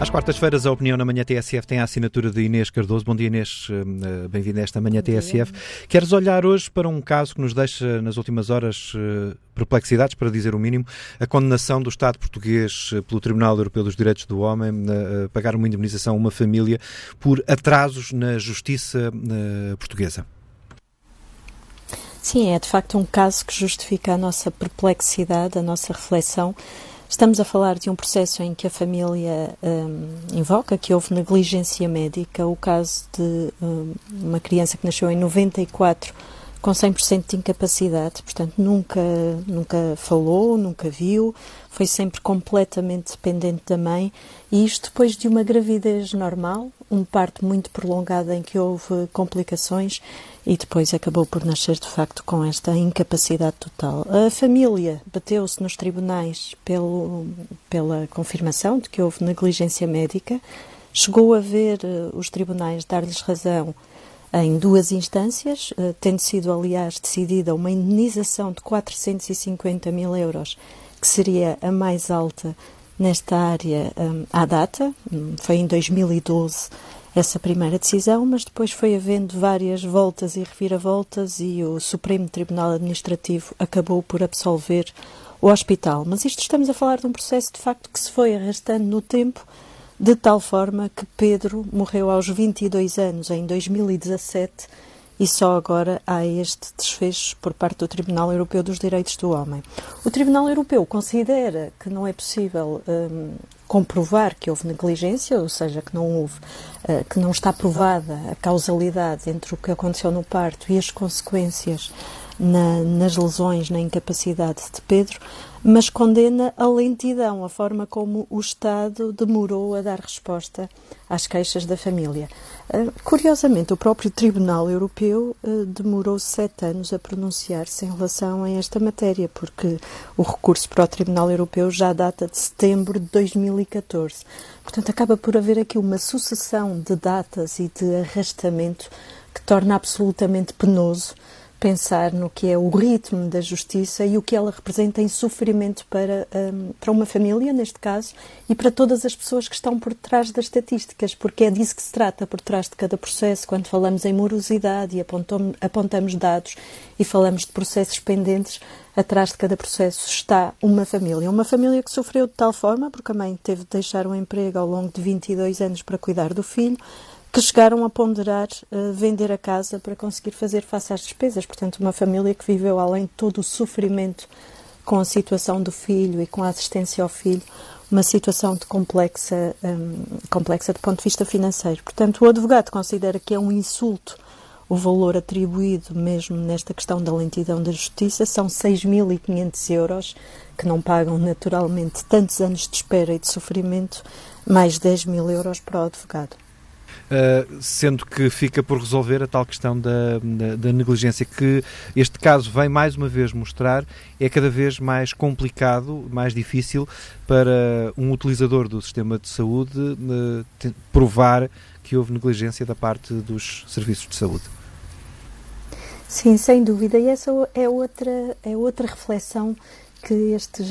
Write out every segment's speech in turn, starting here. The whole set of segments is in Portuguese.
Às quartas-feiras, a opinião na Manhã TSF tem a assinatura de Inês Cardoso. Bom dia, Inês. Eh, bem-vinda a esta Manhã TSF. Queres olhar hoje para um caso que nos deixa, nas últimas horas, eh, perplexidades, para dizer o mínimo, a condenação do Estado português eh, pelo Tribunal Europeu dos Direitos do Homem a pagar uma indemnização a uma família por atrasos na justiça portuguesa. Sim, é de facto um caso que justifica a nossa perplexidade, a nossa reflexão Estamos a falar de um processo em que a família um, invoca que houve negligência médica, o caso de um, uma criança que nasceu em 94 com 100% de incapacidade, portanto nunca nunca falou, nunca viu, foi sempre completamente dependente da mãe. E isto depois de uma gravidez normal, um parto muito prolongado em que houve complicações e depois acabou por nascer de facto com esta incapacidade total. A família bateu-se nos tribunais pelo, pela confirmação de que houve negligência médica, chegou a ver uh, os tribunais dar-lhes razão em duas instâncias, uh, tendo sido, aliás, decidida uma indenização de 450 mil euros, que seria a mais alta nesta área um, à data, um, foi em 2012 essa primeira decisão, mas depois foi havendo várias voltas e reviravoltas e o Supremo Tribunal Administrativo acabou por absolver o hospital. Mas isto estamos a falar de um processo de facto que se foi arrastando no tempo, de tal forma que Pedro morreu aos 22 anos, em 2017, e só agora há este desfecho por parte do Tribunal Europeu dos Direitos do Homem. O Tribunal Europeu considera que não é possível hum, comprovar que houve negligência, ou seja, que não houve, uh, que não está provada a causalidade entre o que aconteceu no parto e as consequências na, nas lesões, na incapacidade de Pedro, mas condena a lentidão, a forma como o Estado demorou a dar resposta às queixas da família. Uh, curiosamente, o próprio Tribunal Europeu uh, demorou sete anos a pronunciar-se em relação a esta matéria, porque o recurso para o Tribunal Europeu já data de setembro de 2014. Portanto, acaba por haver aqui uma sucessão de datas e de arrastamento que torna absolutamente penoso pensar no que é o ritmo da justiça e o que ela representa em sofrimento para, um, para uma família, neste caso, e para todas as pessoas que estão por trás das estatísticas, porque é disso que se trata por trás de cada processo, quando falamos em morosidade e apontamos, apontamos dados e falamos de processos pendentes, atrás de cada processo está uma família. Uma família que sofreu de tal forma, porque a mãe teve de deixar o emprego ao longo de 22 anos para cuidar do filho, que chegaram a ponderar uh, vender a casa para conseguir fazer face às despesas. Portanto, uma família que viveu além de todo o sofrimento com a situação do filho e com a assistência ao filho, uma situação de complexa, um, complexa do ponto de vista financeiro. Portanto, o advogado considera que é um insulto o valor atribuído mesmo nesta questão da lentidão da justiça são 6.500 euros, que não pagam naturalmente tantos anos de espera e de sofrimento, mais 10 mil euros para o advogado. Uh, sendo que fica por resolver a tal questão da, da, da, negligência, que este caso vem mais uma vez mostrar é cada vez mais complicado, mais difícil para um utilizador do sistema de saúde uh, provar que houve negligência da parte dos serviços de saúde. Sim, sem dúvida, e essa é outra, é outra reflexão que este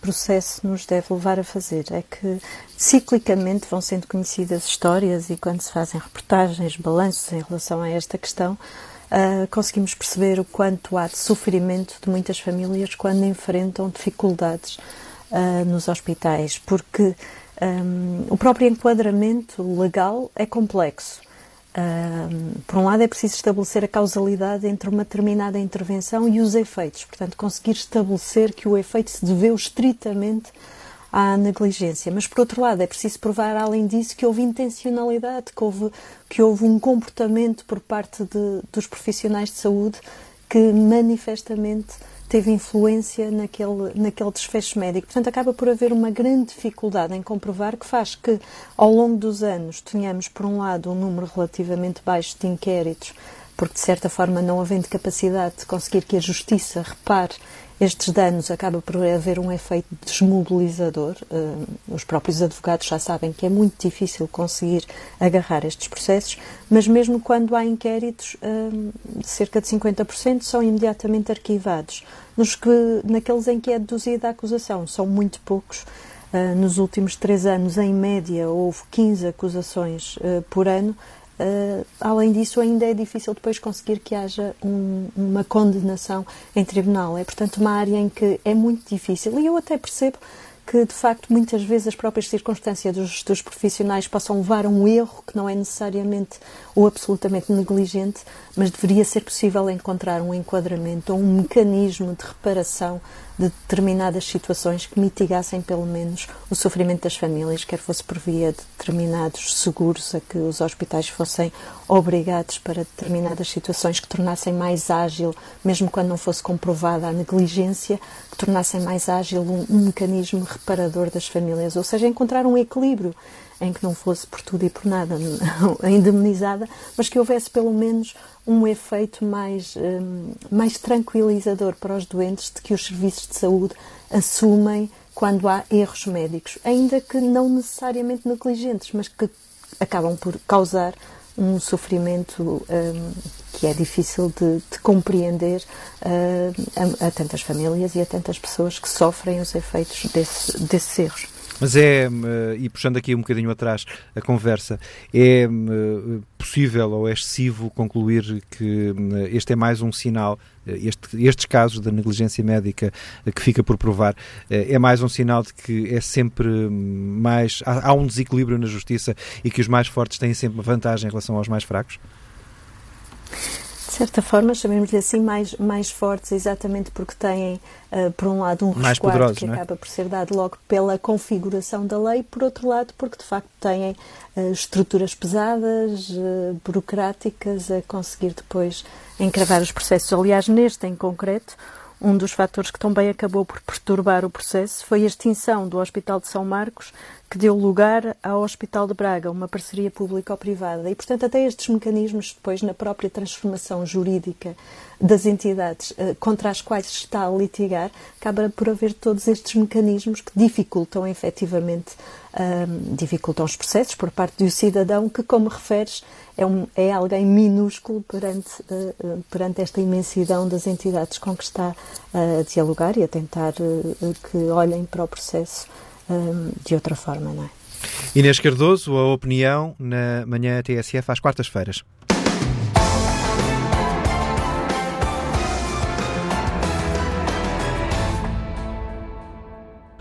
processo nos deve levar a fazer? É que ciclicamente vão sendo conhecidas histórias e quando se fazem reportagens, balanços em relação a esta questão, uh, conseguimos perceber o quanto há de sofrimento de muitas famílias quando enfrentam dificuldades uh, nos hospitais, porque um, o próprio enquadramento legal é complexo por um lado, é preciso estabelecer a causalidade entre uma determinada intervenção e os efeitos, portanto, conseguir estabelecer que o efeito se deveu estritamente à negligência. Mas, por outro lado, é preciso provar, além disso, que houve intencionalidade, que houve, que houve um comportamento por parte de, dos profissionais de saúde que manifestamente teve influência naquele, naquele desfecho médico. Portanto, acaba por haver uma grande dificuldade em comprovar que faz que, ao longo dos anos, tenhamos, por um lado, um número relativamente baixo de inquéritos, porque, de certa forma, não havendo capacidade de conseguir que a justiça repare estes danos acaba por haver um efeito desmobilizador. Uh, os próprios advogados já sabem que é muito difícil conseguir agarrar estes processos, mas mesmo quando há inquéritos, uh, cerca de 50% são imediatamente arquivados. Nos que, naqueles em que é deduzida a acusação, são muito poucos. uh, nos últimos três anos, em média, houve 15 acusações por ano. Uh, além disso, ainda é difícil depois conseguir que haja um, uma condenação em tribunal. É, portanto, uma área em que é muito difícil. E eu até percebo que, de facto, muitas vezes as próprias circunstâncias dos, dos, profissionais possam levar a um erro que não é necessariamente ou absolutamente negligente, mas deveria ser possível encontrar um enquadramento ou um mecanismo de reparação de determinadas situações que mitigassem pelo menos o sofrimento das famílias, quer fosse por via de determinados seguros a que os hospitais fossem obrigados para determinadas situações que tornassem mais ágil, mesmo quando não fosse comprovada a negligência, que tornassem mais ágil um, um mecanismo reparador das famílias, ou seja, encontrar um equilíbrio em que não fosse por tudo e por nada indemnizada, mas que houvesse pelo menos um efeito mais, um, mais tranquilizador para os doentes de que os serviços de saúde assumem quando há erros médicos, ainda que não necessariamente negligentes, mas que acabam por causar um sofrimento um, que é difícil de, de compreender uh, a, a, tantas famílias e a tantas pessoas que sofrem os efeitos desse, desses erros. Mas é, eh, e puxando aqui um bocadinho atrás a conversa, é eh, possível ou é excessivo concluir que eh, este é mais um sinal, este, estes casos da negligência médica que fica por provar, é mais um sinal de que é sempre mais. Há, há um desequilíbrio na justiça e que os mais fortes têm sempre vantagem em relação aos mais fracos? Certa forma, chamemos-lhe assim, mais, mais fortes, exatamente porque têm, uh, por um lado, um resguardo que é? acaba por ser dado logo pela configuração da lei, por outro lado, porque de facto têm uh, estruturas pesadas, uh, burocráticas, a conseguir depois encravar os processos. Aliás, neste em concreto, um dos fatores que também acabou por perturbar o processo foi a extinção do Hospital de São Marcos, que deu lugar ao Hospital de Braga, uma parceria público-privada. E, portanto, até estes mecanismos, depois, na própria transformação jurídica das entidades eh, contra as quais se está a litigar, acaba por haver todos estes mecanismos que dificultam efetivamente um, dificultam os processos por parte do cidadão que, como referes, é, um, é alguém minúsculo perante, uh, perante esta imensidão das entidades com que está a dialogar e a tentar uh, que olhem para o processo um, de outra forma, não é? Inês Cardoso, a opinião na manhã TSF às quartas-feiras.